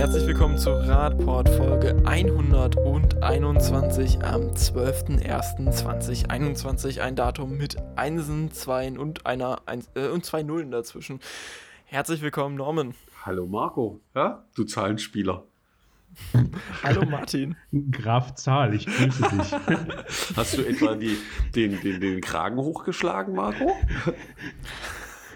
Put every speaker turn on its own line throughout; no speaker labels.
Herzlich willkommen zu Radport Folge 121 am 12.01.2021. Ein Datum mit Einsen, Zweien und einer Eins, äh, und zwei Nullen dazwischen. Herzlich willkommen, Norman.
Hallo Marco, ja, du Zahlenspieler.
Hallo Martin.
Graf Zahl, ich grüße dich.
Hast du etwa die, den, den, den Kragen hochgeschlagen, Marco?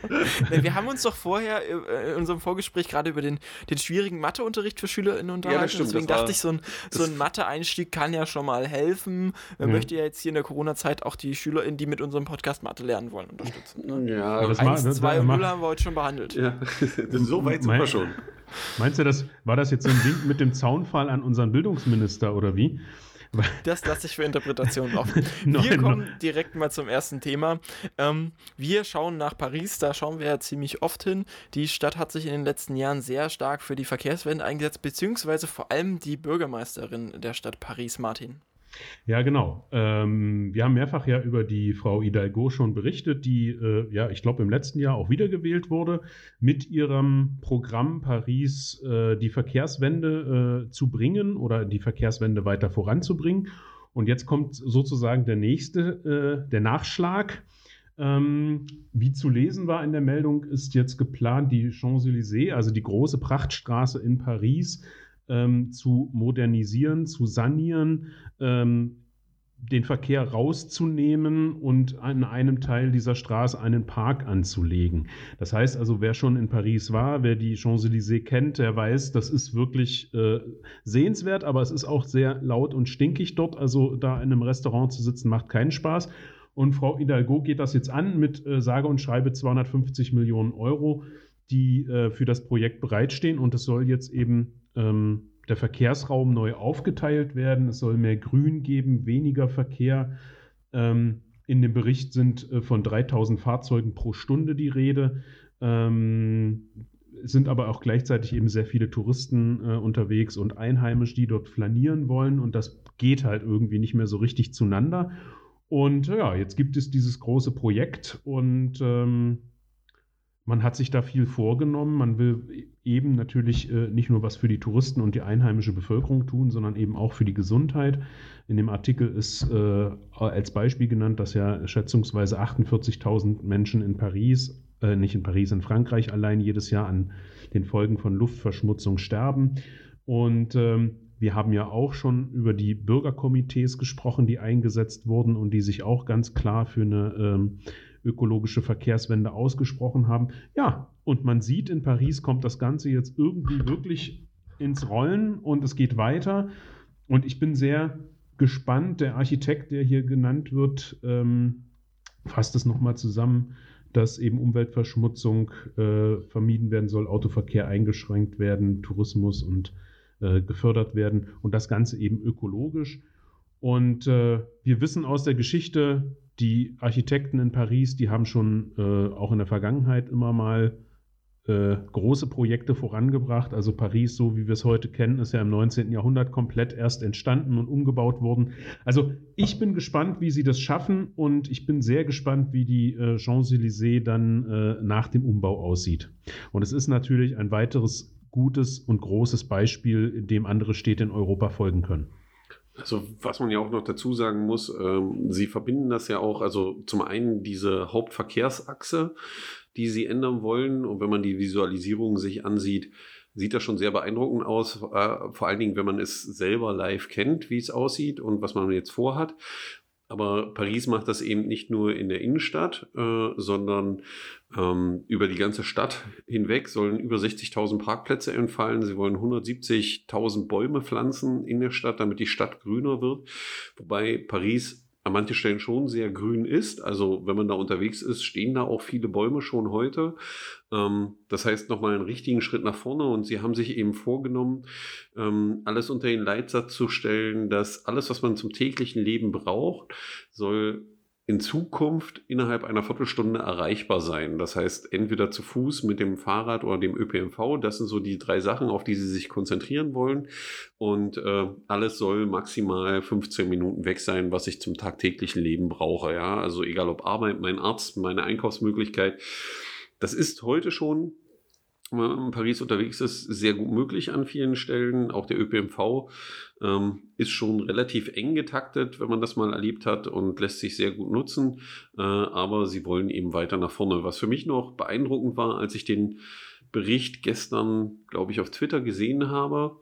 Wir haben uns doch vorher äh, in unserem Vorgespräch gerade über den, den schwierigen Matheunterricht für SchülerInnen unterhalten. Ja, stimmt, Deswegen dachte ich, so ein, so ein Mathe-Einstieg kann ja schon mal helfen. Man mhm. möchte ja jetzt hier in der Corona-Zeit auch die SchülerInnen, die mit unserem Podcast Mathe lernen wollen, unterstützen. Ne? Ja, aber 1, 2 und 0 haben wir heute schon behandelt. Ja,
so weit sind wir schon.
Meinst du, das war das jetzt so ein Ding mit dem Zaunfall an unseren Bildungsminister oder wie?
Das lasse ich für Interpretationen offen. Wir kommen direkt mal zum ersten Thema. Ähm, wir schauen nach Paris, da schauen wir ja ziemlich oft hin. Die Stadt hat sich in den letzten Jahren sehr stark für die Verkehrswende eingesetzt, beziehungsweise vor allem die Bürgermeisterin der Stadt Paris, Martin.
Ja, genau. Ähm, wir haben mehrfach ja über die Frau Hidalgo schon berichtet, die, äh, ja, ich glaube, im letzten Jahr auch wiedergewählt wurde, mit ihrem Programm Paris äh, die Verkehrswende äh, zu bringen oder die Verkehrswende weiter voranzubringen. Und jetzt kommt sozusagen der nächste, äh, der Nachschlag. Ähm, wie zu lesen war in der Meldung, ist jetzt geplant, die Champs-Élysées, also die große Prachtstraße in Paris, ähm, zu modernisieren, zu sanieren, ähm, den Verkehr rauszunehmen und an einem Teil dieser Straße einen Park anzulegen. Das heißt also, wer schon in Paris war, wer die Champs-Élysées kennt, der weiß, das ist wirklich äh, sehenswert, aber es ist auch sehr laut und stinkig dort. Also da in einem Restaurant zu sitzen, macht keinen Spaß. Und Frau Hidalgo geht das jetzt an mit äh, sage und schreibe 250 Millionen Euro, die äh, für das Projekt bereitstehen. Und es soll jetzt eben ähm, der Verkehrsraum neu aufgeteilt werden. Es soll mehr Grün geben, weniger Verkehr. Ähm, in dem Bericht sind äh, von 3000 Fahrzeugen pro Stunde die Rede. Ähm, sind aber auch gleichzeitig eben sehr viele Touristen äh, unterwegs und Einheimisch, die dort flanieren wollen. Und das geht halt irgendwie nicht mehr so richtig zueinander. Und ja, jetzt gibt es dieses große Projekt und ähm, man hat sich da viel vorgenommen. Man will eben natürlich äh, nicht nur was für die Touristen und die einheimische Bevölkerung tun, sondern eben auch für die Gesundheit. In dem Artikel ist äh, als Beispiel genannt, dass ja schätzungsweise 48.000 Menschen in Paris, äh, nicht in Paris, in Frankreich allein jedes Jahr an den Folgen von Luftverschmutzung sterben. Und ähm, wir haben ja auch schon über die Bürgerkomitees gesprochen, die eingesetzt wurden und die sich auch ganz klar für eine ähm, ökologische Verkehrswende ausgesprochen haben. Ja, und man sieht, in Paris kommt das Ganze jetzt irgendwie wirklich ins Rollen und es geht weiter. Und ich bin sehr gespannt. Der Architekt, der hier genannt wird, ähm, fasst es nochmal zusammen, dass eben Umweltverschmutzung äh, vermieden werden soll, Autoverkehr eingeschränkt werden, Tourismus und äh, gefördert werden und das Ganze eben ökologisch. Und äh, wir wissen aus der Geschichte, die Architekten in Paris, die haben schon äh, auch in der Vergangenheit immer mal äh, große Projekte vorangebracht. Also Paris, so wie wir es heute kennen, ist ja im 19. Jahrhundert komplett erst entstanden und umgebaut worden. Also ich bin gespannt, wie sie das schaffen und ich bin sehr gespannt, wie die äh, Champs-Élysées dann äh, nach dem Umbau aussieht. Und es ist natürlich ein weiteres gutes und großes Beispiel, dem andere Städte in Europa folgen können.
Also was man ja auch noch dazu sagen muss, ähm, sie verbinden das ja auch, also zum einen diese Hauptverkehrsachse, die sie ändern wollen. Und wenn man die Visualisierung sich ansieht, sieht das schon sehr beeindruckend aus. Äh, vor allen Dingen, wenn man es selber live kennt, wie es aussieht und was man jetzt vorhat. Aber Paris macht das eben nicht nur in der Innenstadt, äh, sondern ähm, über die ganze Stadt hinweg sollen über 60.000 Parkplätze entfallen. Sie wollen 170.000 Bäume pflanzen in der Stadt, damit die Stadt grüner wird. Wobei Paris an manchen Stellen schon sehr grün ist. Also wenn man da unterwegs ist, stehen da auch viele Bäume schon heute. Ähm, das heißt nochmal einen richtigen Schritt nach vorne und sie haben sich eben vorgenommen, ähm, alles unter den Leitsatz zu stellen, dass alles, was man zum täglichen Leben braucht, soll in Zukunft innerhalb einer Viertelstunde erreichbar sein. Das heißt, entweder zu Fuß mit dem Fahrrad oder dem ÖPNV. Das sind so die drei Sachen, auf die Sie sich konzentrieren wollen. Und äh, alles soll maximal 15 Minuten weg sein, was ich zum tagtäglichen Leben brauche. Ja, also egal ob Arbeit, mein Arzt, meine Einkaufsmöglichkeit. Das ist heute schon in Paris unterwegs ist, sehr gut möglich an vielen Stellen. Auch der ÖPNV ähm, ist schon relativ eng getaktet, wenn man das mal erlebt hat und lässt sich sehr gut nutzen. Äh, aber sie wollen eben weiter nach vorne. Was für mich noch beeindruckend war, als ich den Bericht gestern, glaube ich, auf Twitter gesehen habe,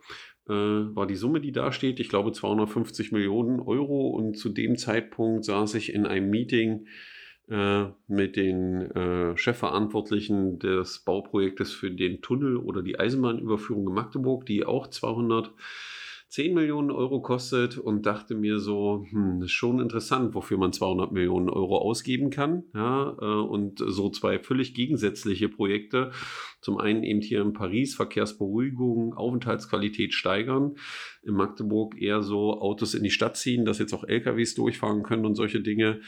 äh, war die Summe, die da steht, ich glaube 250 Millionen Euro. Und zu dem Zeitpunkt saß ich in einem Meeting mit den äh, Chefverantwortlichen des Bauprojektes für den Tunnel oder die Eisenbahnüberführung in Magdeburg, die auch 200 10 Millionen Euro kostet und dachte mir so, hm, das ist schon interessant, wofür man 200 Millionen Euro ausgeben kann. Ja, äh, und so zwei völlig gegensätzliche Projekte. Zum einen eben hier in Paris Verkehrsberuhigung, Aufenthaltsqualität steigern. In Magdeburg eher so Autos in die Stadt ziehen, dass jetzt auch LKWs durchfahren können und solche Dinge.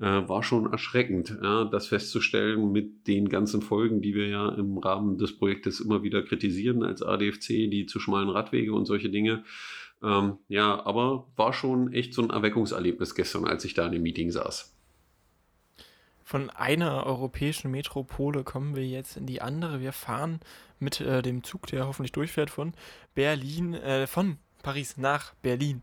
Äh, war schon erschreckend, ja, das festzustellen mit den ganzen Folgen, die wir ja im Rahmen des Projektes immer wieder kritisieren als ADFC, die zu schmalen Radwege und solche Dinge. Ähm, ja, aber war schon echt so ein Erweckungserlebnis gestern, als ich da in dem Meeting saß.
Von einer europäischen Metropole kommen wir jetzt in die andere. Wir fahren mit äh, dem Zug, der hoffentlich durchfährt, von Berlin, äh, von Paris nach Berlin.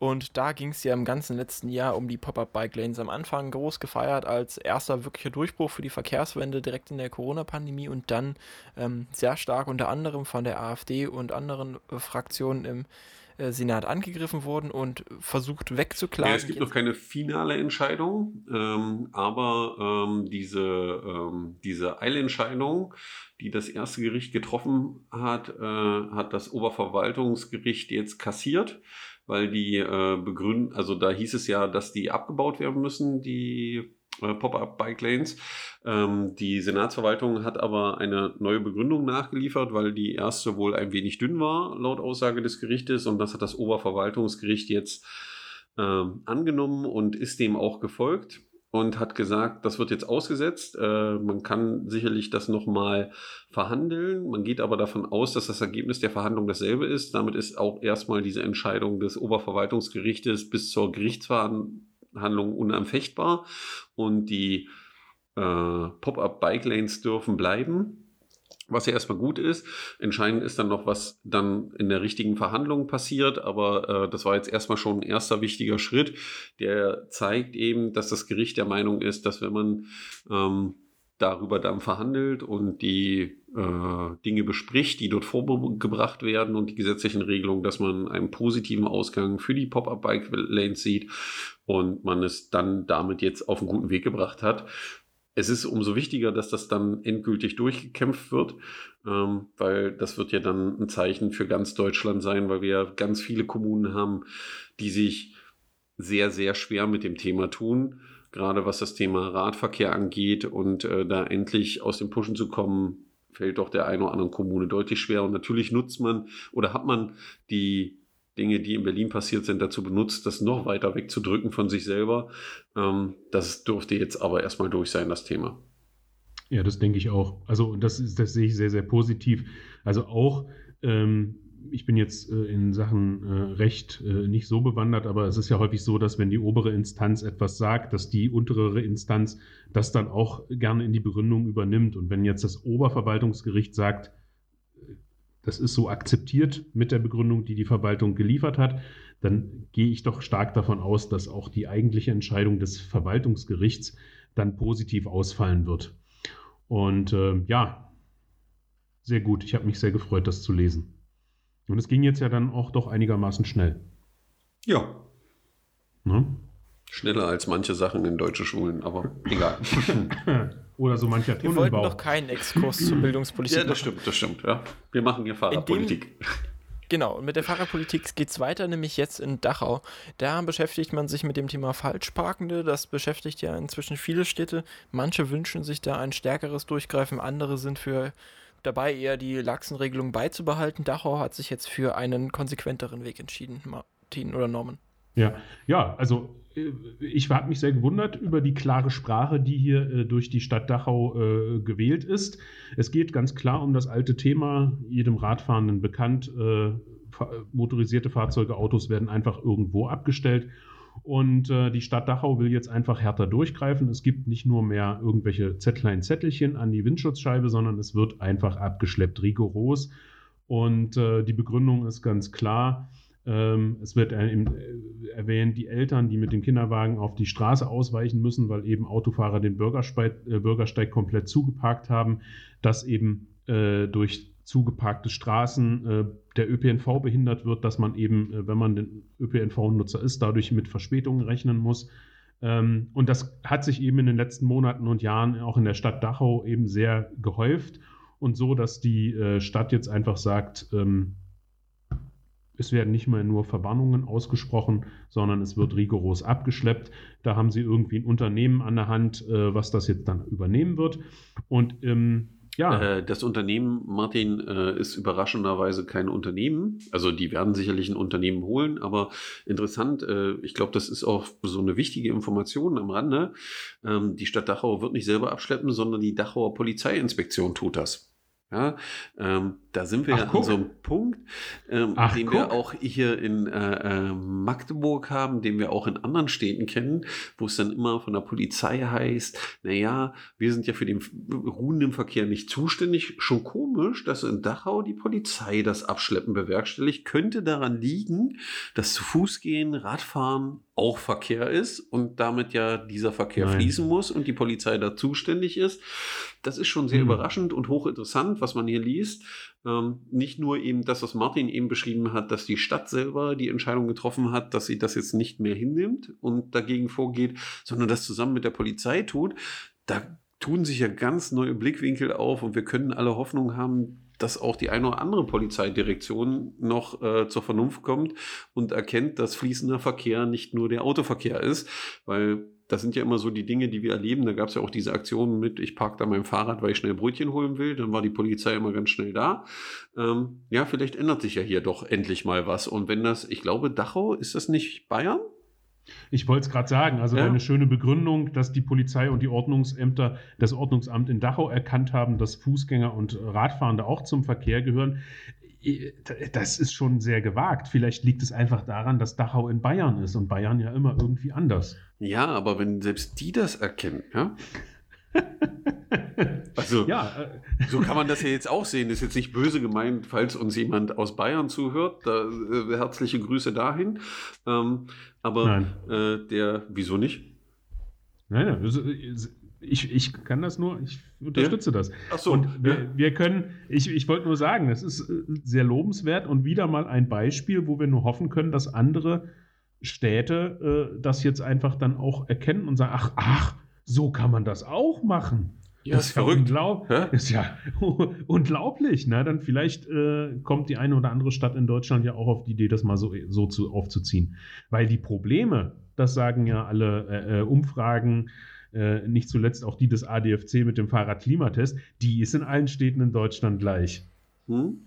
Und da ging es ja im ganzen letzten Jahr um die Pop-Up-Bike-Lanes. Am Anfang groß gefeiert als erster wirklicher Durchbruch für die Verkehrswende direkt in der Corona-Pandemie und dann ähm, sehr stark unter anderem von der AfD und anderen äh, Fraktionen im äh, Senat angegriffen worden und versucht wegzuklagen. Ja,
es gibt noch keine finale Entscheidung, ähm, aber ähm, diese, ähm, diese Eilentscheidung, die das erste Gericht getroffen hat, äh, hat das Oberverwaltungsgericht jetzt kassiert weil die äh, begründen, also da hieß es ja, dass die abgebaut werden müssen, die äh, Pop-up-Bike Lanes. Ähm, die Senatsverwaltung hat aber eine neue Begründung nachgeliefert, weil die erste wohl ein wenig dünn war, laut Aussage des Gerichtes. Und das hat das Oberverwaltungsgericht jetzt ähm, angenommen und ist dem auch gefolgt und hat gesagt, das wird jetzt ausgesetzt. Äh, man kann sicherlich das nochmal verhandeln. Man geht aber davon aus, dass das Ergebnis der Verhandlung dasselbe ist. Damit ist auch erstmal diese Entscheidung des Oberverwaltungsgerichtes bis zur Gerichtsverhandlung Handlung unanfechtbar und die äh, Pop-up-Bike-Lanes dürfen bleiben. Was ja erstmal gut ist. Entscheidend ist dann noch, was dann in der richtigen Verhandlung passiert. Aber äh, das war jetzt erstmal schon ein erster wichtiger Schritt, der zeigt eben, dass das Gericht der Meinung ist, dass wenn man ähm, darüber dann verhandelt und die äh, Dinge bespricht, die dort vorgebracht werden und die gesetzlichen Regelungen, dass man einen positiven Ausgang für die Pop-up-Bike-Lanes sieht und man es dann damit jetzt auf einen guten Weg gebracht hat. Es ist umso wichtiger, dass das dann endgültig durchgekämpft wird, ähm, weil das wird ja dann ein Zeichen für ganz Deutschland sein, weil wir ja ganz viele Kommunen haben, die sich sehr, sehr schwer mit dem Thema tun, gerade was das Thema Radverkehr angeht und äh, da endlich aus dem Pushen zu kommen, fällt doch der einen oder anderen Kommune deutlich schwer. Und natürlich nutzt man oder hat man die Dinge, die in Berlin passiert sind, dazu benutzt, das noch weiter wegzudrücken von sich selber. Ähm, das dürfte jetzt aber erstmal durch sein, das Thema.
Ja, das denke ich auch. Also das, das sehe ich sehr, sehr positiv. Also auch, ähm, ich bin jetzt äh, in Sachen äh, Recht äh, nicht so bewandert, aber es ist ja häufig so, dass wenn die obere Instanz etwas sagt, dass die untere Instanz das dann auch gerne in die Begründung übernimmt. Und wenn jetzt das Oberverwaltungsgericht sagt, das ist so akzeptiert mit der Begründung, die die Verwaltung geliefert hat, dann gehe ich doch stark davon aus, dass auch die eigentliche Entscheidung des Verwaltungsgerichts dann positiv ausfallen wird. Und äh, ja, sehr gut. Ich habe mich sehr gefreut, das zu lesen. Und es ging jetzt ja dann auch doch einigermaßen schnell.
Ja. Ne? Schneller als manche Sachen in deutsche Schulen, aber egal.
Oder so mancher
Tunnelbau. Wir wollten doch keinen Exkurs zur Bildungspolitik
Ja, das stimmt, das stimmt. Ja. Wir machen hier Fahrradpolitik.
Genau, und mit der Fahrradpolitik geht es weiter, nämlich jetzt in Dachau. Da beschäftigt man sich mit dem Thema Falschparkende. Das beschäftigt ja inzwischen viele Städte. Manche wünschen sich da ein stärkeres Durchgreifen, andere sind für dabei eher die Lachsenregelung beizubehalten. Dachau hat sich jetzt für einen konsequenteren Weg entschieden, Martin oder Norman.
Ja, ja, also äh, ich habe mich sehr gewundert über die klare Sprache, die hier äh, durch die Stadt Dachau äh, gewählt ist. Es geht ganz klar um das alte Thema, jedem Radfahrenden bekannt. Äh, motorisierte Fahrzeuge, Autos werden einfach irgendwo abgestellt. Und äh, die Stadt Dachau will jetzt einfach härter durchgreifen. Es gibt nicht nur mehr irgendwelche kleinen Zettelchen an die Windschutzscheibe, sondern es wird einfach abgeschleppt, rigoros. Und äh, die Begründung ist ganz klar. Ähm, es wird äh, erwähnt, die Eltern, die mit dem Kinderwagen auf die Straße ausweichen müssen, weil eben Autofahrer den Bürgersteig, äh, Bürgersteig komplett zugeparkt haben, dass eben äh, durch zugeparkte Straßen äh, der ÖPNV behindert wird, dass man eben, äh, wenn man den ÖPNV-Nutzer ist, dadurch mit Verspätungen rechnen muss. Ähm, und das hat sich eben in den letzten Monaten und Jahren auch in der Stadt Dachau eben sehr gehäuft und so, dass die äh, Stadt jetzt einfach sagt, ähm, es werden nicht mehr nur Verbannungen ausgesprochen, sondern es wird rigoros abgeschleppt. Da haben sie irgendwie ein Unternehmen an der Hand, äh, was das jetzt dann übernehmen wird. Und ähm, ja.
Äh, das Unternehmen, Martin, äh, ist überraschenderweise kein Unternehmen. Also die werden sicherlich ein Unternehmen holen, aber interessant, äh, ich glaube, das ist auch so eine wichtige Information am Rande. Ähm, die Stadt Dachau wird nicht selber abschleppen, sondern die Dachauer Polizeiinspektion tut das. Ja, ähm, da sind wir Ach, an so einem Punkt, ähm, Ach, den guck. wir auch hier in äh, äh, Magdeburg haben, den wir auch in anderen Städten kennen, wo es dann immer von der Polizei heißt, naja, wir sind ja für den ruhenden Verkehr nicht zuständig. Schon komisch, dass in Dachau die Polizei das Abschleppen bewerkstelligt. Könnte daran liegen, dass zu Fuß gehen, Radfahren auch Verkehr ist und damit ja dieser Verkehr Nein. fließen muss und die Polizei da zuständig ist. Das ist schon sehr mhm. überraschend und hochinteressant, was man hier liest. Ähm, nicht nur eben das, was Martin eben beschrieben hat, dass die Stadt selber die Entscheidung getroffen hat, dass sie das jetzt nicht mehr hinnimmt und dagegen vorgeht, sondern das zusammen mit der Polizei tut. Da tun sich ja ganz neue Blickwinkel auf und wir können alle Hoffnung haben, dass auch die eine oder andere Polizeidirektion noch äh, zur Vernunft kommt und erkennt, dass fließender Verkehr nicht nur der Autoverkehr ist, weil das sind ja immer so die Dinge, die wir erleben. Da gab es ja auch diese Aktionen mit, ich parke da mein Fahrrad, weil ich schnell Brötchen holen will. Dann war die Polizei immer ganz schnell da. Ähm, ja, vielleicht ändert sich ja hier doch endlich mal was. Und wenn das, ich glaube, Dachau, ist das nicht Bayern?
Ich wollte es gerade sagen, also ja. eine schöne Begründung, dass die Polizei und die Ordnungsämter, das Ordnungsamt in Dachau erkannt haben, dass Fußgänger und Radfahrende auch zum Verkehr gehören das ist schon sehr gewagt. Vielleicht liegt es einfach daran, dass Dachau in Bayern ist und Bayern ja immer irgendwie anders.
Ja, aber wenn selbst die das erkennen, ja. also, ja, äh, so kann man das ja jetzt auch sehen. Das ist jetzt nicht böse gemeint, falls uns jemand aus Bayern zuhört. Da, äh, herzliche Grüße dahin. Ähm, aber äh, der, wieso nicht?
Nein, nein, ich, ich kann das nur, ich unterstütze ja? das. Ach so. Und wir, ja. wir können, ich, ich wollte nur sagen, es ist äh, sehr lobenswert und wieder mal ein Beispiel, wo wir nur hoffen können, dass andere Städte äh, das jetzt einfach dann auch erkennen und sagen, ach, ach, so kann man das auch machen.
Ja, das ist verrückt.
Unglaub ja? Ist ja unglaublich. Ne? Dann vielleicht äh, kommt die eine oder andere Stadt in Deutschland ja auch auf die Idee, das mal so, so zu, aufzuziehen. Weil die Probleme, das sagen ja alle äh, äh Umfragen, äh, nicht zuletzt auch die des ADFC mit dem Fahrradklimatest, die ist in allen Städten in Deutschland gleich. Hm?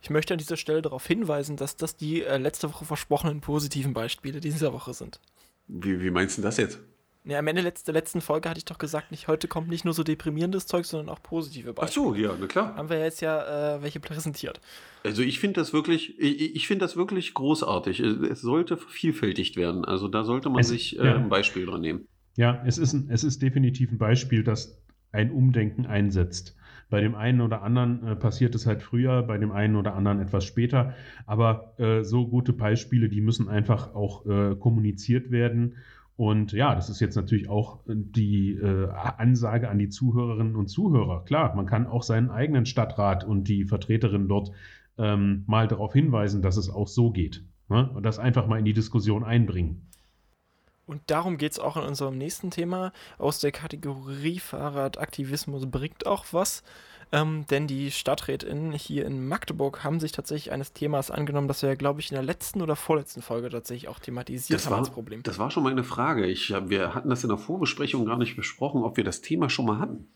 Ich möchte an dieser Stelle darauf hinweisen, dass das die äh, letzte Woche versprochenen positiven Beispiele dieser Woche sind.
Wie, wie meinst du das jetzt?
Ja, am Ende der letzten Folge hatte ich doch gesagt, nicht, heute kommt nicht nur so deprimierendes Zeug, sondern auch positive
Beispiele. Ach so, ja, na klar.
Haben wir jetzt ja äh, welche präsentiert.
Also ich finde das wirklich, ich, ich finde das wirklich großartig. Es sollte vervielfältigt werden. Also da sollte man es, sich äh, ja. ein Beispiel dran nehmen.
Ja, es ist, ein, es ist definitiv ein Beispiel, das ein Umdenken einsetzt. Bei dem einen oder anderen äh, passiert es halt früher, bei dem einen oder anderen etwas später. Aber äh, so gute Beispiele, die müssen einfach auch äh, kommuniziert werden. Und ja, das ist jetzt natürlich auch die äh, Ansage an die Zuhörerinnen und Zuhörer. Klar, man kann auch seinen eigenen Stadtrat und die Vertreterin dort ähm, mal darauf hinweisen, dass es auch so geht. Ne? Und das einfach mal in die Diskussion einbringen.
Und darum geht es auch in unserem nächsten Thema aus der Kategorie Fahrradaktivismus bringt auch was. Ähm, denn die Stadträtinnen hier in Magdeburg haben sich tatsächlich eines Themas angenommen, das wir, glaube ich, in der letzten oder vorletzten Folge tatsächlich auch thematisiert
das haben war, als Problem. Das war schon meine Frage. Ich, wir hatten das in der Vorbesprechung gar nicht besprochen, ob wir das Thema schon mal hatten.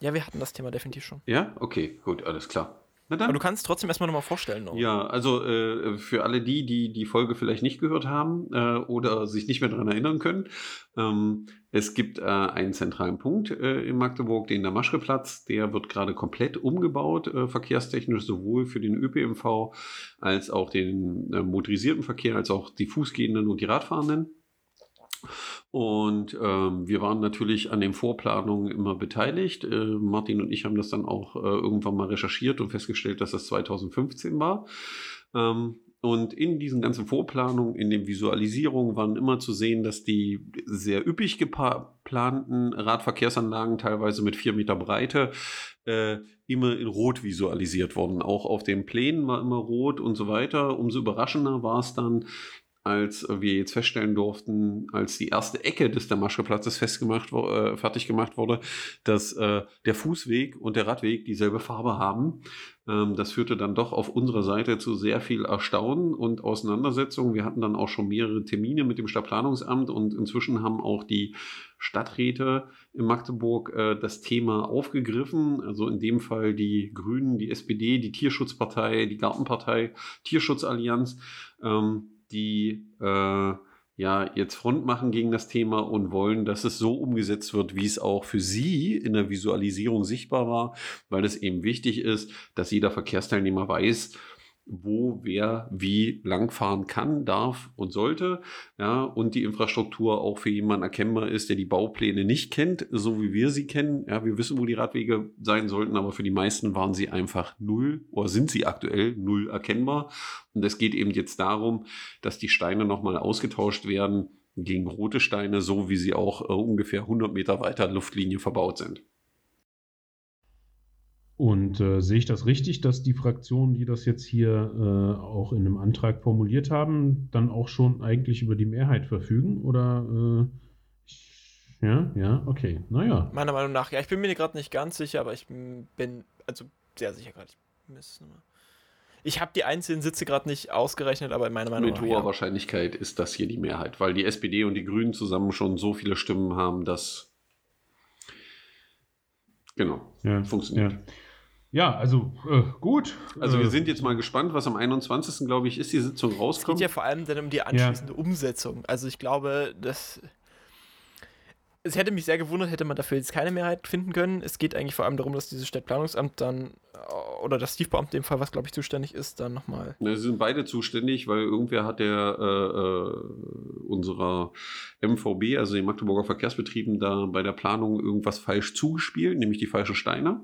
Ja, wir hatten das Thema definitiv schon.
Ja, okay, gut, alles klar.
Aber du kannst trotzdem erstmal nochmal vorstellen.
Oder? Ja, also äh, für alle die, die die Folge vielleicht nicht gehört haben äh, oder sich nicht mehr daran erinnern können, ähm, es gibt äh, einen zentralen Punkt äh, in Magdeburg, den der Maschreplatz. Der wird gerade komplett umgebaut, äh, verkehrstechnisch, sowohl für den ÖPMV als auch den äh, motorisierten Verkehr, als auch die Fußgehenden und die Radfahrenden. Und ähm, wir waren natürlich an den Vorplanungen immer beteiligt. Äh, Martin und ich haben das dann auch äh, irgendwann mal recherchiert und festgestellt, dass das 2015 war. Ähm, und in diesen ganzen Vorplanungen, in den Visualisierungen waren immer zu sehen, dass die sehr üppig geplanten Radverkehrsanlagen, teilweise mit vier Meter Breite, äh, immer in Rot visualisiert wurden. Auch auf den Plänen war immer Rot und so weiter. Umso überraschender war es dann, als wir jetzt feststellen durften, als die erste Ecke des Damaschke-Platzes festgemacht, äh, fertig gemacht wurde, dass äh, der Fußweg und der Radweg dieselbe Farbe haben. Ähm, das führte dann doch auf unserer Seite zu sehr viel Erstaunen und Auseinandersetzungen. Wir hatten dann auch schon mehrere Termine mit dem Stadtplanungsamt und inzwischen haben auch die Stadträte in Magdeburg äh, das Thema aufgegriffen. Also in dem Fall die Grünen, die SPD, die Tierschutzpartei, die Gartenpartei, Tierschutzallianz. Ähm, die äh, ja jetzt Front machen gegen das Thema und wollen, dass es so umgesetzt wird, wie es auch für sie in der Visualisierung sichtbar war, weil es eben wichtig ist, dass jeder Verkehrsteilnehmer weiß, wo wer wie langfahren kann, darf und sollte. Ja, und die Infrastruktur auch für jemanden erkennbar ist, der die Baupläne nicht kennt, so wie wir sie kennen. Ja, wir wissen, wo die Radwege sein sollten, aber für die meisten waren sie einfach null oder sind sie aktuell null erkennbar. Und es geht eben jetzt darum, dass die Steine nochmal ausgetauscht werden gegen rote Steine, so wie sie auch äh, ungefähr 100 Meter weiter Luftlinie verbaut sind.
Und äh, sehe ich das richtig, dass die Fraktionen, die das jetzt hier äh, auch in einem Antrag formuliert haben, dann auch schon eigentlich über die Mehrheit verfügen? Oder äh, ja, ja, okay, naja.
Meiner Meinung nach, ja, ich bin mir gerade nicht ganz sicher, aber ich bin also sehr sicher gerade. Ich habe die einzelnen Sitze gerade nicht ausgerechnet, aber in meiner Meinung
nach. Mit hoher ja. Wahrscheinlichkeit ist das hier die Mehrheit, weil die SPD und die Grünen zusammen schon so viele Stimmen haben, dass. Genau,
ja, funktioniert. Ja. Ja, also äh, gut.
Also wir äh, sind jetzt mal gespannt, was am 21. glaube ich ist die Sitzung rauskommt.
Es geht ja vor allem dann um die anschließende ja. Umsetzung. Also ich glaube, dass es hätte mich sehr gewundert, hätte man dafür jetzt keine Mehrheit finden können. Es geht eigentlich vor allem darum, dass dieses Stadtplanungsamt dann äh, oder das Stiefbeamte in dem Fall, was glaube ich zuständig ist, dann nochmal.
Ja, sie sind beide zuständig, weil irgendwer hat der äh, äh unserer MVB, also den Magdeburger Verkehrsbetrieben, da bei der Planung irgendwas falsch zugespielt, nämlich die falschen Steine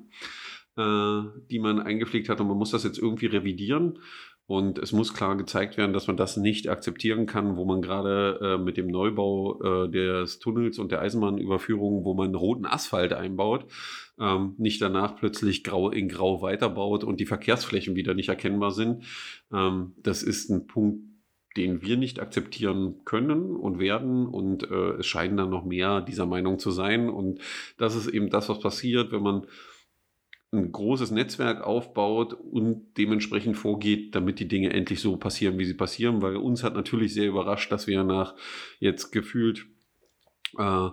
äh, die man eingepflegt hat und man muss das jetzt irgendwie revidieren. Und es muss klar gezeigt werden, dass man das nicht akzeptieren kann, wo man gerade äh, mit dem Neubau äh, des Tunnels und der Eisenbahnüberführung, wo man roten Asphalt einbaut, ähm, nicht danach plötzlich grau in grau weiterbaut und die Verkehrsflächen wieder nicht erkennbar sind. Ähm, das ist ein Punkt, den wir nicht akzeptieren können und werden. Und äh, es scheinen dann noch mehr dieser Meinung zu sein. Und das ist eben das, was passiert, wenn man ein großes Netzwerk aufbaut und dementsprechend vorgeht, damit die Dinge endlich so passieren, wie sie passieren, weil uns hat natürlich sehr überrascht, dass wir nach jetzt gefühlt äh,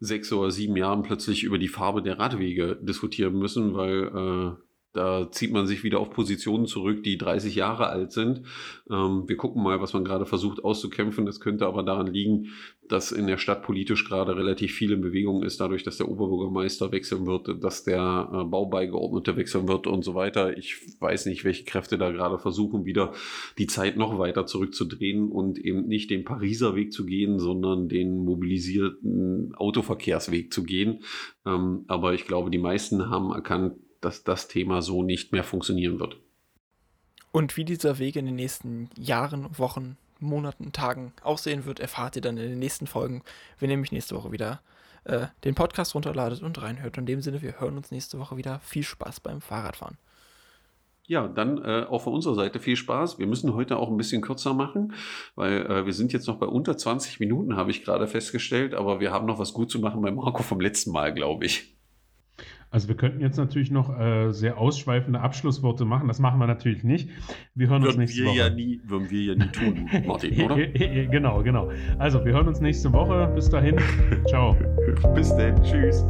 sechs oder sieben Jahren plötzlich über die Farbe der Radwege diskutieren müssen, weil äh, da zieht man sich wieder auf Positionen zurück, die 30 Jahre alt sind. Ähm, wir gucken mal, was man gerade versucht auszukämpfen. Das könnte aber daran liegen, dass in der Stadt politisch gerade relativ viel in Bewegung ist, dadurch, dass der Oberbürgermeister wechseln wird, dass der äh, Baubeigeordnete wechseln wird und so weiter. Ich weiß nicht, welche Kräfte da gerade versuchen, wieder die Zeit noch weiter zurückzudrehen und eben nicht den Pariser Weg zu gehen, sondern den mobilisierten Autoverkehrsweg zu gehen. Ähm, aber ich glaube, die meisten haben erkannt, dass das Thema so nicht mehr funktionieren wird.
Und wie dieser Weg in den nächsten Jahren, Wochen, Monaten, Tagen aussehen wird, erfahrt ihr dann in den nächsten Folgen, wenn ihr nämlich nächste Woche wieder äh, den Podcast runterladet und reinhört. In dem Sinne, wir hören uns nächste Woche wieder. Viel Spaß beim Fahrradfahren.
Ja, dann äh, auch von unserer Seite viel Spaß. Wir müssen heute auch ein bisschen kürzer machen, weil äh, wir sind jetzt noch bei unter 20 Minuten, habe ich gerade festgestellt, aber wir haben noch was gut zu machen bei Marco vom letzten Mal, glaube ich.
Also wir könnten jetzt natürlich noch äh, sehr ausschweifende Abschlussworte machen. Das machen wir natürlich nicht. Wir hören würden uns nächste
wir
Woche.
Ja nie, würden wir ja nie tun, Martin, oder?
genau, genau. Also wir hören uns nächste Woche. Bis dahin. Ciao.
Bis dann. Tschüss.